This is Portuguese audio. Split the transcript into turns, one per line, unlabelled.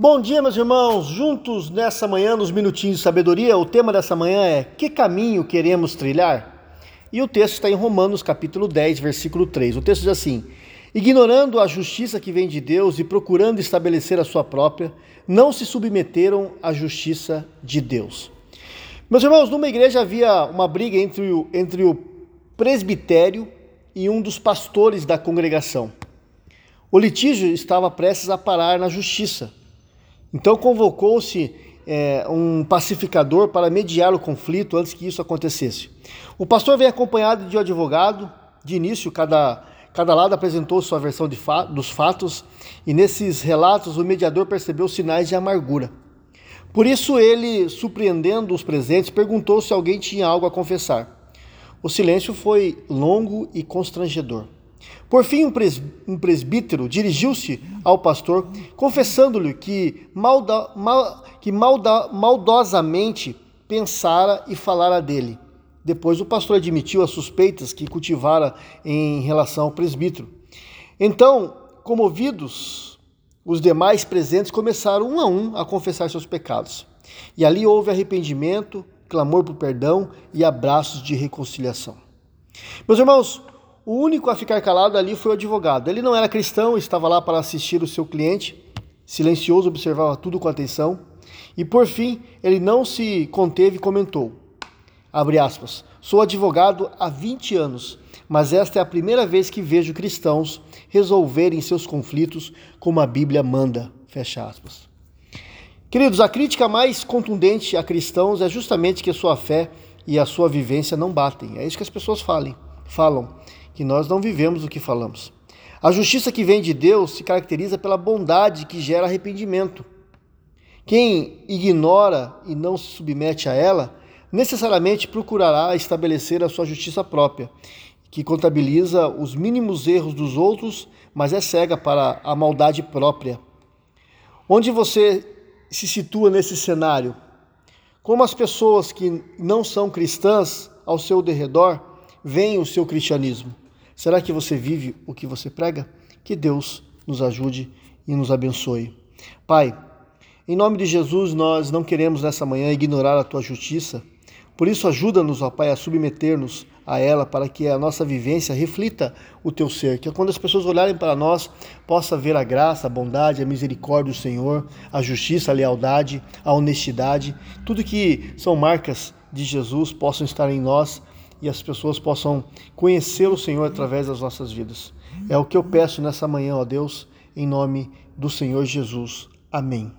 Bom dia, meus irmãos. Juntos nessa manhã, nos minutinhos de sabedoria, o tema dessa manhã é: Que caminho queremos trilhar? E o texto está em Romanos, capítulo 10, versículo 3. O texto diz assim: Ignorando a justiça que vem de Deus e procurando estabelecer a sua própria, não se submeteram à justiça de Deus. Meus irmãos, numa igreja havia uma briga entre o, entre o presbitério e um dos pastores da congregação. O litígio estava prestes a parar na justiça. Então convocou-se é, um pacificador para mediar o conflito antes que isso acontecesse. O pastor vem acompanhado de um advogado. De início, cada, cada lado apresentou sua versão fa dos fatos, e nesses relatos o mediador percebeu sinais de amargura. Por isso, ele, surpreendendo os presentes, perguntou se alguém tinha algo a confessar. O silêncio foi longo e constrangedor. Por fim, um presbítero dirigiu-se ao pastor, confessando-lhe que, malda, mal, que malda, maldosamente pensara e falara dele. Depois, o pastor admitiu as suspeitas que cultivara em relação ao presbítero. Então, comovidos, os demais presentes começaram um a um a confessar seus pecados. E ali houve arrependimento, clamor por perdão e abraços de reconciliação. Meus irmãos, o único a ficar calado ali foi o advogado. Ele não era cristão, estava lá para assistir o seu cliente, silencioso, observava tudo com atenção. E por fim, ele não se conteve e comentou: aspas, sou advogado há 20 anos, mas esta é a primeira vez que vejo cristãos resolverem seus conflitos como a Bíblia manda. Fecha aspas. Queridos, a crítica mais contundente a cristãos é justamente que a sua fé e a sua vivência não batem. É isso que as pessoas falem, falam que nós não vivemos o que falamos. A justiça que vem de Deus se caracteriza pela bondade que gera arrependimento. Quem ignora e não se submete a ela, necessariamente procurará estabelecer a sua justiça própria, que contabiliza os mínimos erros dos outros, mas é cega para a maldade própria. Onde você se situa nesse cenário? Como as pessoas que não são cristãs ao seu derredor veem o seu cristianismo? Será que você vive o que você prega? Que Deus nos ajude e nos abençoe. Pai, em nome de Jesus, nós não queremos nessa manhã ignorar a tua justiça. Por isso, ajuda-nos, ó Pai, a submeter-nos a ela para que a nossa vivência reflita o teu ser, que quando as pessoas olharem para nós, possa ver a graça, a bondade, a misericórdia do Senhor, a justiça, a lealdade, a honestidade, tudo que são marcas de Jesus possam estar em nós e as pessoas possam conhecer o Senhor através das nossas vidas. É o que eu peço nessa manhã, ó Deus, em nome do Senhor Jesus. Amém.